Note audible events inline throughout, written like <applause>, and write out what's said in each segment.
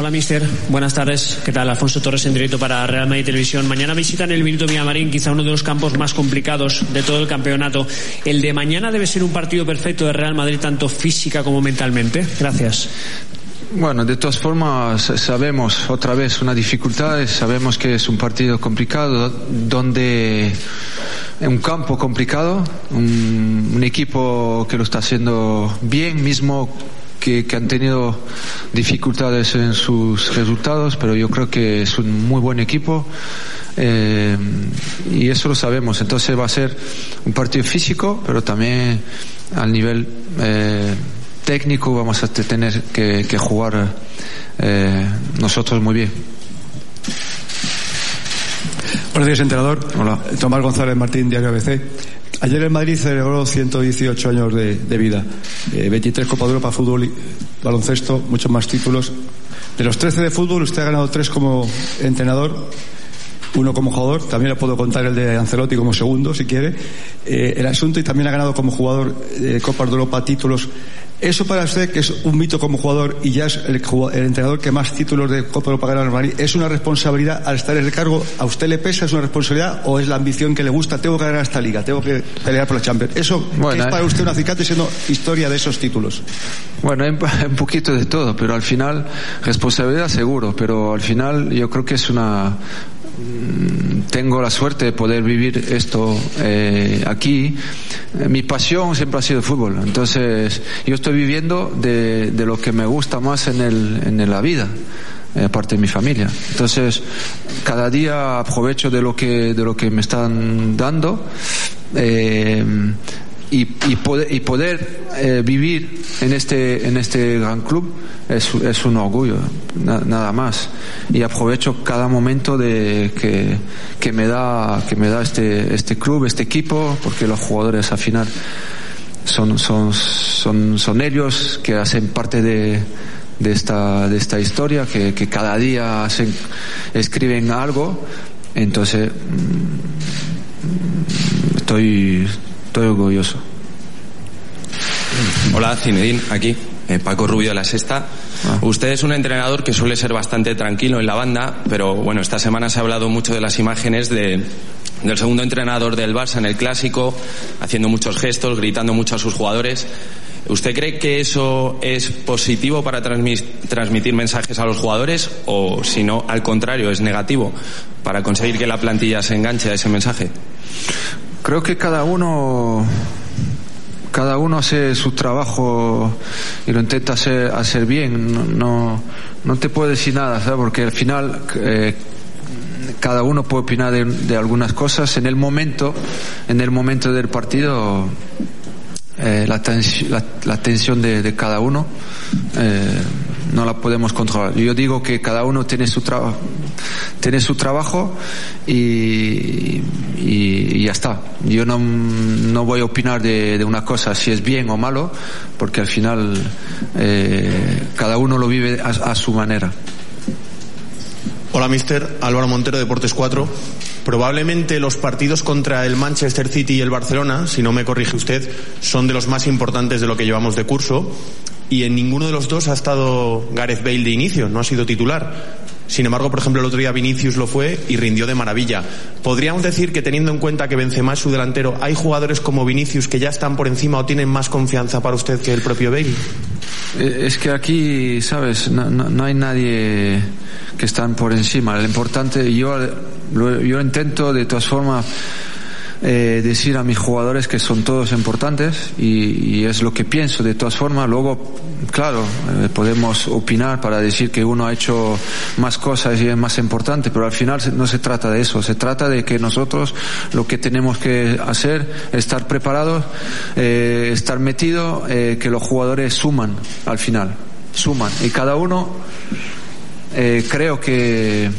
Hola, mister. Buenas tardes. ¿Qué tal? Alfonso Torres en directo para Real Madrid Televisión. Mañana visitan el Benito Villamarín, quizá uno de los campos más complicados de todo el campeonato. ¿El de mañana debe ser un partido perfecto de Real Madrid, tanto física como mentalmente? Gracias. Bueno, de todas formas, sabemos otra vez una dificultad, sabemos que es un partido complicado, donde un campo complicado, un, un equipo que lo está haciendo bien, mismo que, que, han tenido dificultades en sus resultados, pero yo creo que es un muy buen equipo eh, y eso lo sabemos. Entonces va a ser un partido físico, pero también al nivel eh, técnico vamos a tener que, que jugar eh, nosotros muy bien. Buenos días, entrenador. Hola. Tomás González Martín, Diario ABC. Ayer el Madrid celebró 118 años de, de vida, eh, 23 Copa de Europa, fútbol y baloncesto, muchos más títulos. De los 13 de fútbol, usted ha ganado 3 como entrenador, uno como jugador, también le puedo contar el de Ancelotti como segundo, si quiere. Eh, el asunto y también ha ganado como jugador eh, Copas de Europa, títulos. Eso para usted, que es un mito como jugador y ya es el, el entrenador que más títulos de Copa Europa gana en Madrid, ¿es una responsabilidad al estar en el cargo? ¿A usted le pesa? ¿Es una responsabilidad o es la ambición que le gusta? Tengo que ganar esta liga, tengo que pelear por la Champions. ¿Eso bueno, es para usted un acicate siendo historia de esos títulos? Bueno, <laughs> un poquito de todo, pero al final, responsabilidad seguro, pero al final yo creo que es una tengo la suerte de poder vivir esto eh, aquí. Mi pasión siempre ha sido el fútbol. Entonces, yo estoy viviendo de, lo que me gusta más en, el, en la vida eh, aparte de mi familia. Entonces, cada día aprovecho de lo que, de lo que me están dando. Eh, y, y, poder, y poder eh, vivir en este, en este gran club es, es un orgullo, na, nada más. Y aprovecho cada momento de que, que me da, que me da este, este club, este equipo, porque los jugadores al final son, son, son, son ellos que hacen parte de, de esta, de esta historia, que, que cada día hacen, escriben algo. Entonces, estoy, estoy orgulloso. Hola, Cinedín, aquí. Eh, Paco Rubio de la Sexta. Ah. Usted es un entrenador que suele ser bastante tranquilo en la banda, pero bueno, esta semana se ha hablado mucho de las imágenes de, del segundo entrenador del Barça en el clásico, haciendo muchos gestos, gritando mucho a sus jugadores. ¿Usted cree que eso es positivo para transmitir mensajes a los jugadores o, si no, al contrario, es negativo para conseguir que la plantilla se enganche a ese mensaje? Creo que cada uno cada uno hace su trabajo y lo intenta hacer, bien. No, no te puedo decir nada, ¿sabes? Porque al final eh, cada uno puede opinar de, algunas cosas. En el momento, en el momento del partido, eh, la, tens la, la, tensión de, de cada uno eh, no la podemos controlar. Yo digo que cada uno tiene su trabajo, tiene su trabajo y, ya está. Yo no, no voy a opinar de, de, una cosa si es bien o malo, porque al final eh, cada uno lo vive a, a su manera. Hola, mister. Álvaro Montero, Deportes 4. Probablemente los partidos contra el Manchester City y el Barcelona, si no me corrige usted, son de los más importantes de lo que llevamos de curso y en ninguno de los dos ha estado Gareth Bale de inicio, no ha sido titular. Sin embargo, por ejemplo, el otro día Vinicius lo fue y rindió de maravilla. ¿Podríamos decir que teniendo en cuenta que Benzema es su delantero, hay jugadores como Vinicius que ya están por encima o tienen más confianza para usted que el propio Bale? Es que aquí, sabes, no, no, no hay nadie que están por encima. Lo importante, yo, yo intento de todas formas eh, decir a mis jugadores que son todos importantes y, y, es lo que pienso de todas formas. Luego, claro, eh, podemos opinar para decir que uno ha hecho más cosas y es más importante, pero al final no se trata de eso. Se trata de que nosotros lo que tenemos que hacer es estar preparados, eh, estar metidos, eh, que los jugadores suman al final, suman. Y cada uno eh, creo que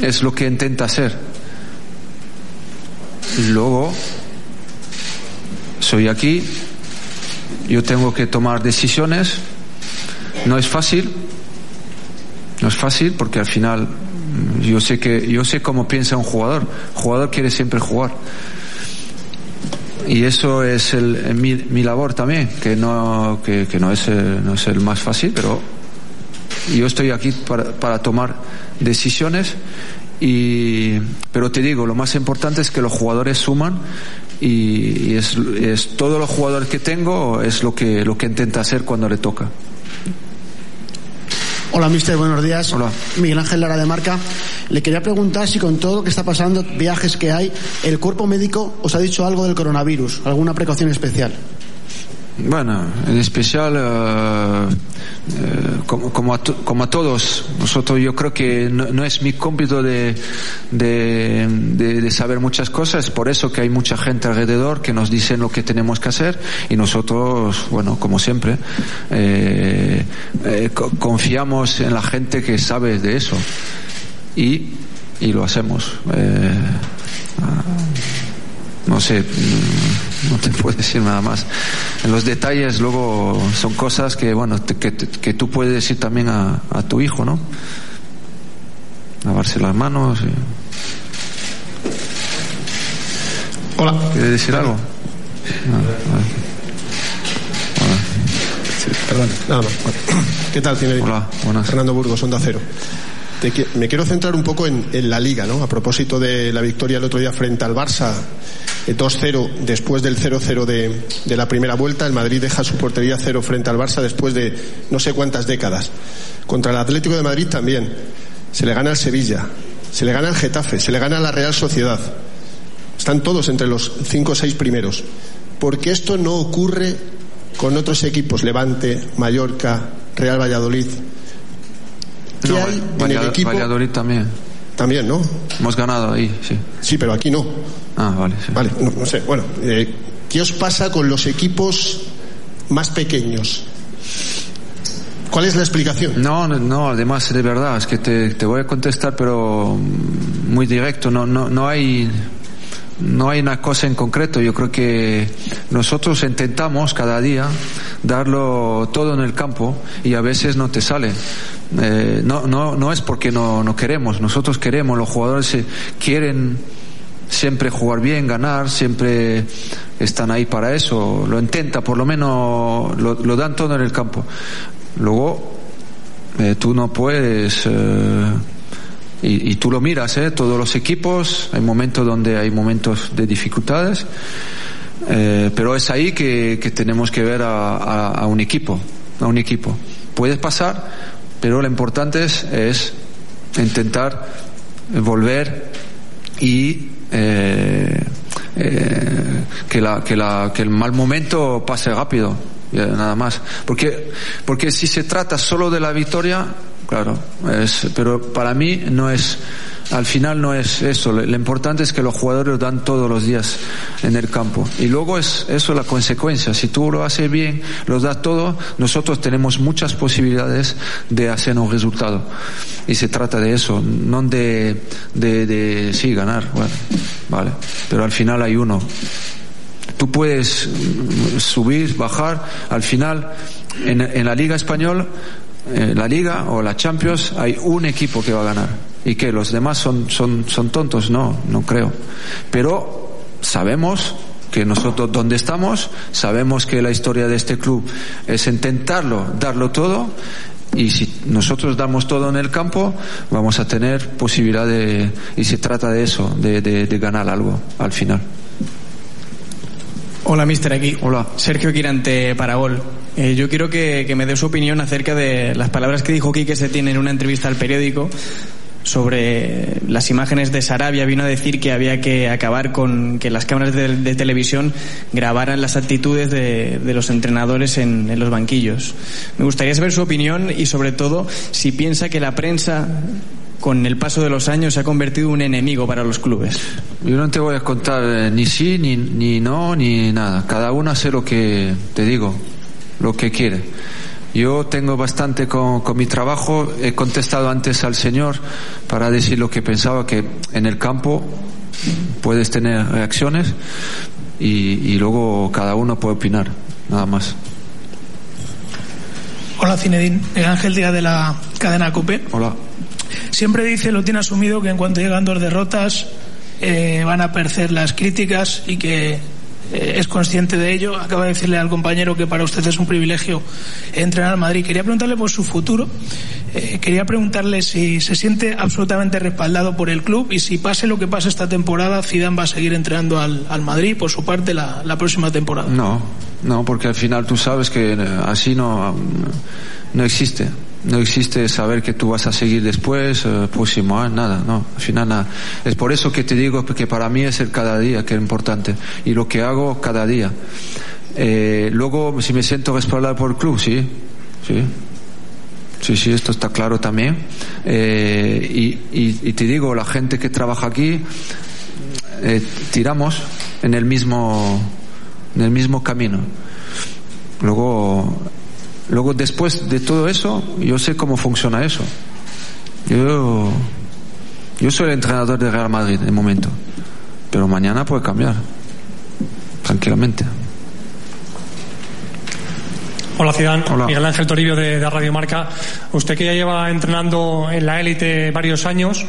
es lo que intenta hacer luego soy aquí, yo tengo que tomar decisiones, no es fácil, no es fácil porque al final yo sé que yo sé cómo piensa un jugador, el jugador quiere siempre jugar. Y eso es el, mi, mi labor también, que no que, no es no es el más fácil, pero yo estoy aquí para, para tomar decisiones y, pero te digo, lo más importante es que los jugadores suman y, y es, es, todos los jugadores que tengo es lo que, lo que intenta hacer cuando le toca. Hola, mister, buenos días. Hola. Miguel Ángel Lara de Marca. Le quería preguntar si con todo lo que está pasando, viajes que hay, el cuerpo médico os ha dicho algo del coronavirus, alguna precaución especial. Bueno, en especial, uh, como, a como, a todos, nosotros yo creo que no, es mi cómputo de, de, saber muchas cosas, por eso que hay mucha gente alrededor que nos dicen lo que tenemos que hacer y nosotros, bueno, como siempre, eh, eh, confiamos en la gente que sabe de eso y, y lo hacemos. Eh, no sé, <laughs> no te puedo decir nada más. En los detalles luego son cosas que, bueno, te, que, que, tú puedes decir también a, a, tu hijo, ¿no? Lavarse las manos. Y... Hola. ¿Quieres decir algo? No, Hola. Sí, perdón, nada más. ¿Qué tal, Zinedine? Hola, buenas. Fernando Burgos, Onda Cero. Me quiero centrar un poco en, la liga, ¿no? A propósito de la victoria el otro día frente al Barça, 2-0 después del 0-0 de, de, la primera vuelta. El Madrid deja su portería cero frente al Barça después de no sé cuántas décadas. Contra el Atlético de Madrid también. Se le gana al Sevilla, se le gana al Getafe, se le gana a la Real Sociedad. Están todos entre los cinco o seis primeros. Porque esto no ocurre con otros equipos, Levante, Mallorca, Real Valladolid. ¿Qué no, hay en el equipo? Valladolid también. También, ¿no? Hemos ganado ahí, sí. Sí, pero aquí no. Ah, vale. Sí. Vale, no, no sé. Bueno, eh, ¿qué os pasa con los equipos más pequeños? ¿Cuál es la explicación? No, no, además de verdad, es que te, te voy a contestar, pero muy directo. No, no, no hay, no hay una cosa en concreto. Yo creo que nosotros intentamos cada día darlo todo en el campo y a veces no te sale. Eh, no, no, no es porque no, no queremos. Nosotros queremos, los jugadores quieren siempre jugar bien, ganar, siempre están ahí para eso. Lo intenta, por lo menos lo, dan todo en el campo. Luego, eh, tú no puedes. Eh, y, y, tú lo miras, ¿eh? todos los equipos, hay momentos donde hay momentos de dificultades, eh, pero es ahí que, que tenemos que ver a, un equipo, a un equipo. Puedes pasar, pero lo importante es, es intentar volver y eh, eh, que, la, que, la, que el mal momento pase rápido, nada más. Porque, porque si se trata solo de la victoria, claro, es, pero para mí no es, al final no es eso. Lo, lo, importante es que los jugadores lo dan todos los días en el campo. Y luego es eso la consecuencia. Si tú lo haces bien, los das todo, nosotros tenemos muchas posibilidades de hacer un resultado. Y se trata de eso, no de, de, de sí, ganar. Bueno, vale. Pero al final hay uno. Tú puedes subir, bajar, al final en, en la Liga Española eh, la liga o la Champions hay un equipo que va a ganar y que los demás son, son, son tontos, no, no creo. Pero sabemos que nosotros donde estamos, sabemos que la historia de este club es intentarlo, darlo todo y si nosotros damos todo en el campo, vamos a tener posibilidad de, y se trata de eso, de, de, de ganar algo al final. Hola, mister, aquí. Hola. Sergio Quirante, Paragol. Eh, yo quiero que, que, me dé su opinión acerca de las palabras que dijo Quique Setién en una entrevista al periódico sobre las imágenes de Sarabia. Vino a decir que había que acabar con que las cámaras de, televisión grabaran las actitudes de, de los entrenadores en, en, los banquillos. Me gustaría saber su opinión y, sobre todo, si piensa que la prensa con el paso de los años se ha convertido en un enemigo para los clubes. Yo no te voy a contar eh, ni sí, ni, ni no, ni nada. Cada uno hace lo que te digo lo que quiere. Yo tengo bastante con, con, mi trabajo, he contestado antes al Señor para decir lo que pensaba, que en el campo puedes tener reacciones y, y luego cada uno puede opinar, nada más. Hola Cinedín, el Ángel Díaz de la cadena COPE. Hola. Siempre dice, lo tiene asumido, que en cuanto llegan dos derrotas eh, van a aparecer las críticas y que eh, es consciente de ello. Acaba de decirle al compañero que para usted es un privilegio entrenar al Madrid. Quería preguntarle por su futuro. Eh, quería preguntarle si se siente absolutamente respaldado por el club y si pase lo que pase esta temporada, Zidane va a seguir entrenando al, al Madrid por su parte la, la, próxima temporada. No, no, porque al final tú sabes que así no, no existe. No existe saber que tú vas a seguir después, eh, próximo año, nada, no, al final nada. Es por eso que te digo que para mí es el cada día que es importante y lo que hago cada día. Eh, luego, si me siento respaldado por el club, sí, sí. Sí, sí, esto está claro también. Eh, y, y, y, te digo, la gente que trabaja aquí, eh, tiramos en el mismo, en el mismo camino. Luego, luego después de todo eso, yo sé cómo funciona eso. Yo, yo soy el entrenador de Real Madrid de momento, pero mañana puede cambiar, tranquilamente. Hola. Miguel Ángel Toribio de, de, Radio Marca. Usted que ya lleva entrenando en la élite varios años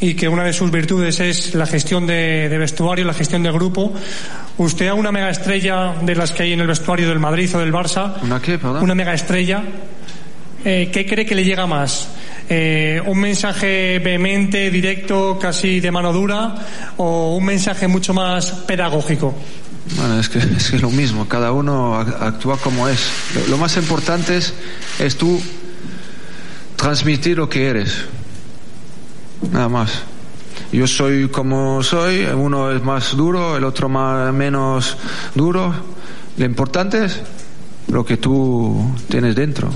y que una de sus virtudes es la gestión de, de, vestuario, la gestión de grupo. Usted a una mega estrella de las que hay en el vestuario del Madrid o del Barça, ¿Una qué, perdón? una mega estrella, eh, ¿qué cree que le llega más? Eh, ¿Un mensaje vehemente, directo, casi de mano dura o un mensaje mucho más pedagógico? Bueno, es que, <laughs> es que lo mismo, cada uno actúa como es. Lo más importante es, es tú transmitir lo que eres. Nada más. Yo soy como soy, uno es más duro, el otro más, menos duro. Lo importante es lo que tú tienes dentro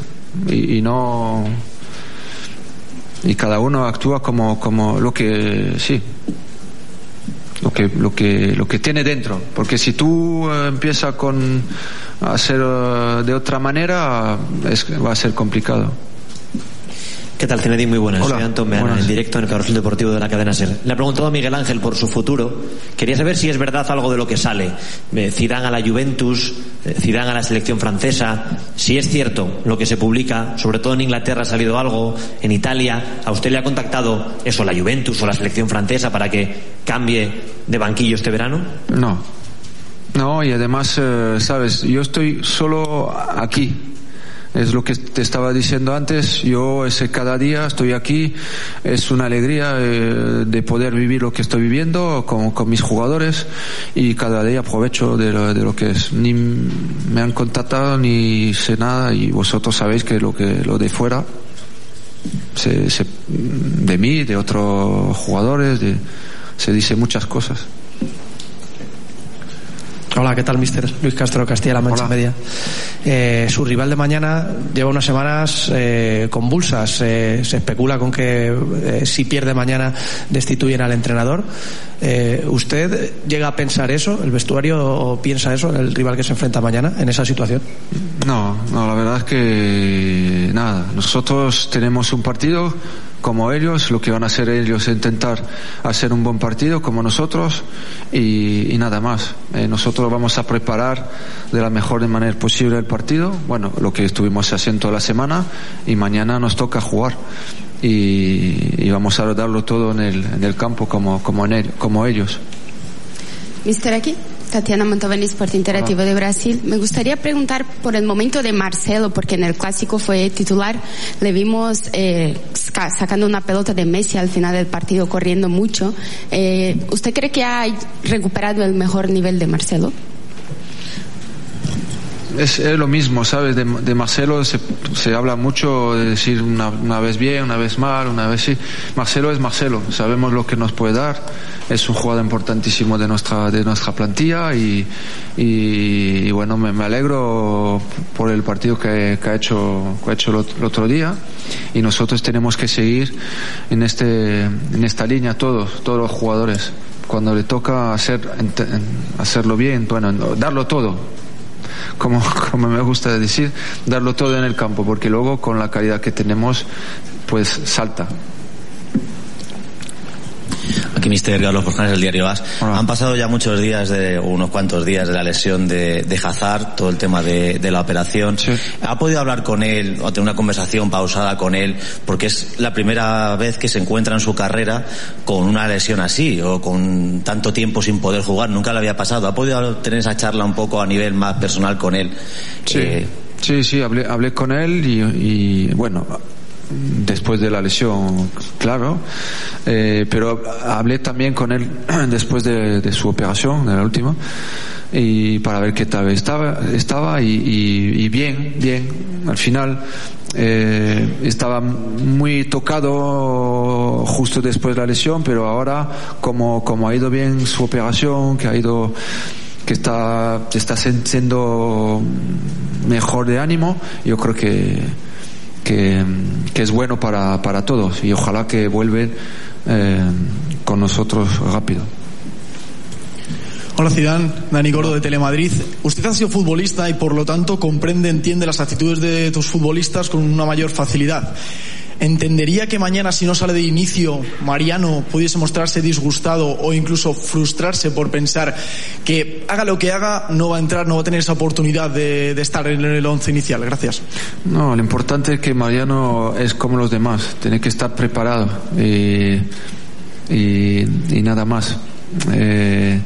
y, y no y cada uno actúa como como lo que sí lo que lo que lo que tiene dentro. Porque si tú eh, empiezas con hacer uh, de otra manera es, va a ser complicado ¿Qué tal, Zinedine? Muy buenas. Hola. Soy Anton Meana, Buenas. en directo en el Carrusel Deportivo de la cadena SER. Le ha preguntado a Miguel Ángel por su futuro. Quería saber si es verdad algo de lo que sale. Eh, Zidane a la Juventus, eh, Zidane a la selección francesa. Si es cierto lo que se publica, sobre todo en Inglaterra ha salido algo, en Italia. ¿A usted le ha contactado eso, la Juventus o la selección francesa para que cambie de banquillo este verano? No. No, y además, eh, sabes, yo estoy solo aquí. Es lo que te estaba diciendo antes. Yo ese cada día estoy aquí. Es una alegría eh, de poder vivir lo que estoy viviendo con, mis jugadores y cada día aprovecho de lo, de lo que es. Ni me han contactado ni sé nada y vosotros sabéis que lo que lo de fuera se, se, de mí, de otros jugadores, de, se dice muchas cosas. Hola, ¿qué tal, mister? Luis Castro, Castilla-La Mancha Hola. Media. Eh, su rival de mañana lleva unas semanas eh, convulsas. Eh, se especula con que eh, si pierde mañana destituyen al entrenador. ¿Usted llega a pensar eso, el vestuario, o piensa eso, el rival que se enfrenta mañana, en esa situación? No, no, la verdad es que nada. Nosotros tenemos un partido como ellos, lo que van a hacer ellos es intentar hacer un buen partido como nosotros y, y nada más. Eh, nosotros vamos a preparar de la mejor manera posible el partido, bueno, lo que estuvimos haciendo la semana y mañana nos toca jugar y, y vamos a darlo todo en el, en el campo como, como, en el- como ellos. Mister aquí, Tatiana Mantovani, Sport Interactivo de Brasil. Me gustaría preguntar por el momento de Marcelo, porque en el clásico fue titular. Le vimos eh, saca- sacando una pelota de Messi al final del partido, corriendo mucho. Eh, ¿Usted cree que ha recuperado el mejor nivel de Marcelo? Es, es lo mismo, ¿sabes? De, de Marcelo se, se habla mucho de decir una, una vez bien, una vez mal, una vez sí. Marcelo es Marcelo, sabemos lo que nos puede dar. Es un jugador importantísimo de nuestra, de nuestra plantilla y, y, bueno, me, me alegro por el partido que, que ha hecho, que ha hecho el, ot- el otro día y nosotros tenemos que seguir en, este, en esta línea todos, todos los jugadores. Cuando le toca hacer, hacerlo bien, bueno, darlo todo, como, como me gusta decir, darlo todo en el campo, porque luego con la calidad que tenemos, pues salta. Aquí Mister Carlos Forjanes, el diario AS. Han pasado ya muchos días, de unos cuantos días de la lesión de, de Hazard, todo el tema de, de la operación. ¿Ha podido hablar con él o tener una conversación pausada con él? Porque es la primera vez que se encuentra en su carrera con una lesión así o con tanto tiempo sin poder jugar. Nunca le había pasado. ¿Ha podido tener esa charla un poco a nivel más personal con él? Sí, Eh, sí, sí, hablé, hablé con él y, y, bueno, después de la lesión, claro, eh, pero hablé también con él <clears throat> después de, de su operación, de la última, y para ver qué tal estaba, estaba y, y- y bien, bien. Al final eh, estaba muy tocado justo después de la lesión, pero ahora como, como ha ido bien su operación, que ha ido que está, está siendo mejor de ánimo, yo creo que, que, es bueno para, para todos y ojalá que vuelven eh, con nosotros rápido. Hola Zidane, Dani Gordo de Telemadrid. Usted ha sido futbolista y por lo tanto comprende, entiende las actitudes de tus futbolistas con una mayor facilidad. ¿Entendería que mañana si no sale de inicio Mariano pudiese mostrarse disgustado o incluso frustrarse por pensar que haga lo que haga no va a entrar, no va a tener esa oportunidad de, estar en el once inicial? Gracias. No, lo importante es que Mariano es como los demás, tiene que estar preparado y, nada más. Eh,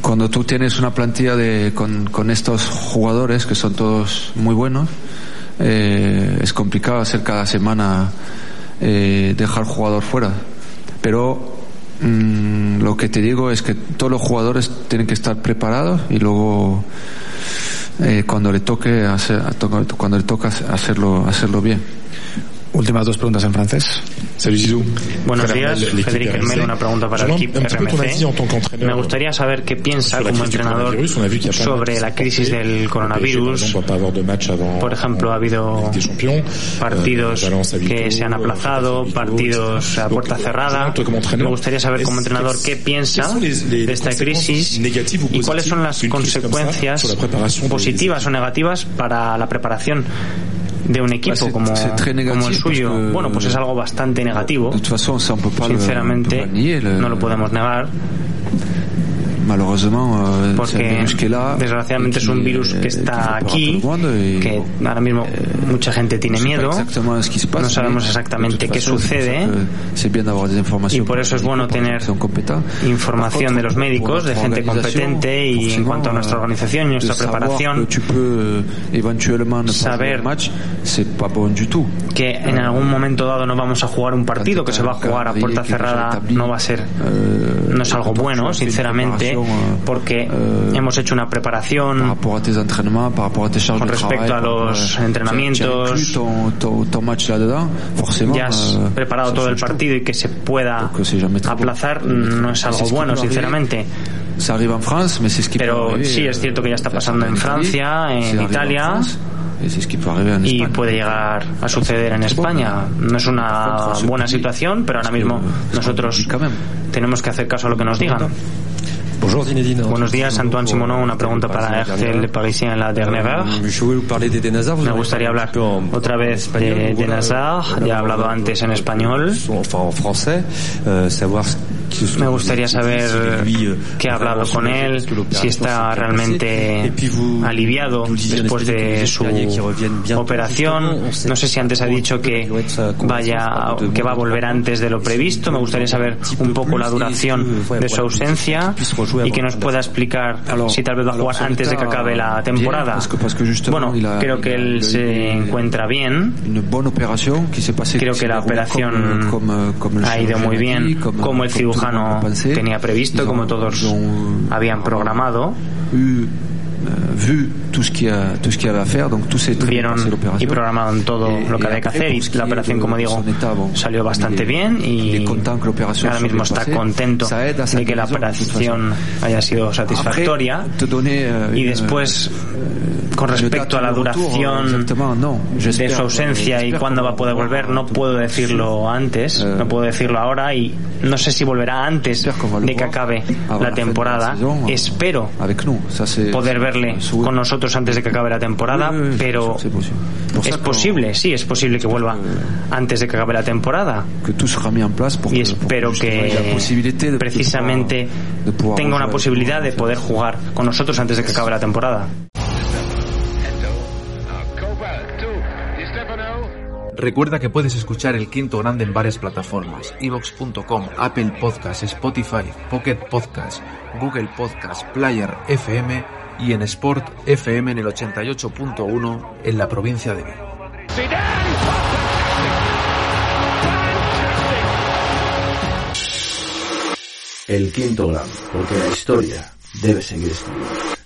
cuando tú tienes una plantilla de, con estos jugadores que son todos muy buenos, eh, es complicado hacer cada semana eh, dejar jugador fuera. Pero mm, lo que te digo es que todos los jugadores tienen que estar preparados y luego eh, cuando le toque hacer, cuando le toca hacerlo hacerlo bien. Últimas dos preguntas en francés. Salut Zizou. Buenos días, Federico. Hermel, una pregunta para el equipo RMC. Me gustaría saber qué piensa como entrenador sobre la crisis del coronavirus. Por ejemplo, ha habido partidos huis que se han aplazado, partidos a puerta cerrada. Me gustaría saber como entrenador qué piensa de esta crisis y cuáles son las consecuencias positivas o negativas para la preparación de un equipo como, como el négatif suyo. que- Bueno, pues es algo bastante negativo. Sinceramente, no lo podemos negar. Malheureusement, euh, porque desgraciadamente es un virus que está aquí, que ahora mismo mucha gente tiene miedo, no sabemos exactamente qué sucede. y por eso es bueno tener información de los médicos, de gente competente y en cuanto a nuestra organización y nuestra preparación, Saber que en algún momento dado no vamos a jugar un partido que se va a jugar a puerta cerrada no va a ser no es algo bueno sinceramente porque hemos hecho una preparación Con respecto a los entrenamientos, ya has euh, preparado todo el partido y que se pueda aplazar no es algo bueno sinceramente. Pero sí euh, es cierto que ya está pasando en Francia en Italia y puede llegar a suceder en España. No es una buena situación, pero ahora mismo nosotros tenemos que hacer caso a lo que nos digan. Buenos días, Antoine Simoneau. Una pregunta para RTL Parisien en la dernière heure. Me gustaría hablar otra vez de, de Nazar. Ya he hablado antes en español. Euh, Me gustaría saber euh, qué ha hablado con él, si está realmente aliviado después de su operación. No sé si antes ha dicho que vaya, que va a volver antes de lo previsto. Me gustaría saber un poco la duración de su ausencia y que nos pueda explicar si tal vez va a jugar antes de que acabe la temporada. Bueno, creo que él se encuentra bien. Creo que la operación ha ido muy bien, como el cirujano tenía previsto, como todos habían programado. bien Vieron y programaron todo lo que había que hacer y la operación, como digo, salió bastante bien y ahora mismo está contento de que la operación haya sido satisfactoria y después con respecto a la duración de su ausencia y cuándo va a poder volver no puedo decirlo antes no puedo decirlo ahora y no sé si volverá antes de que acabe la temporada. espero poder verle con nosotros antes de que acabe la temporada pero Es posible, sí, es posible que vuelva antes de que acabe la temporada. y espero que precisamente tenga una posibilidad de poder jugar con nosotros antes de que acabe la temporada. Recuerda que puedes escuchar El Quinto Grande en varias plataformas, evox.com, Apple Podcasts, Spotify, Pocket Podcasts, Google Podcasts, Player FM y en Sport FM en el 88.1 en la provincia de Vigo. El Quinto Grande, porque la historia debe seguir escribiendo.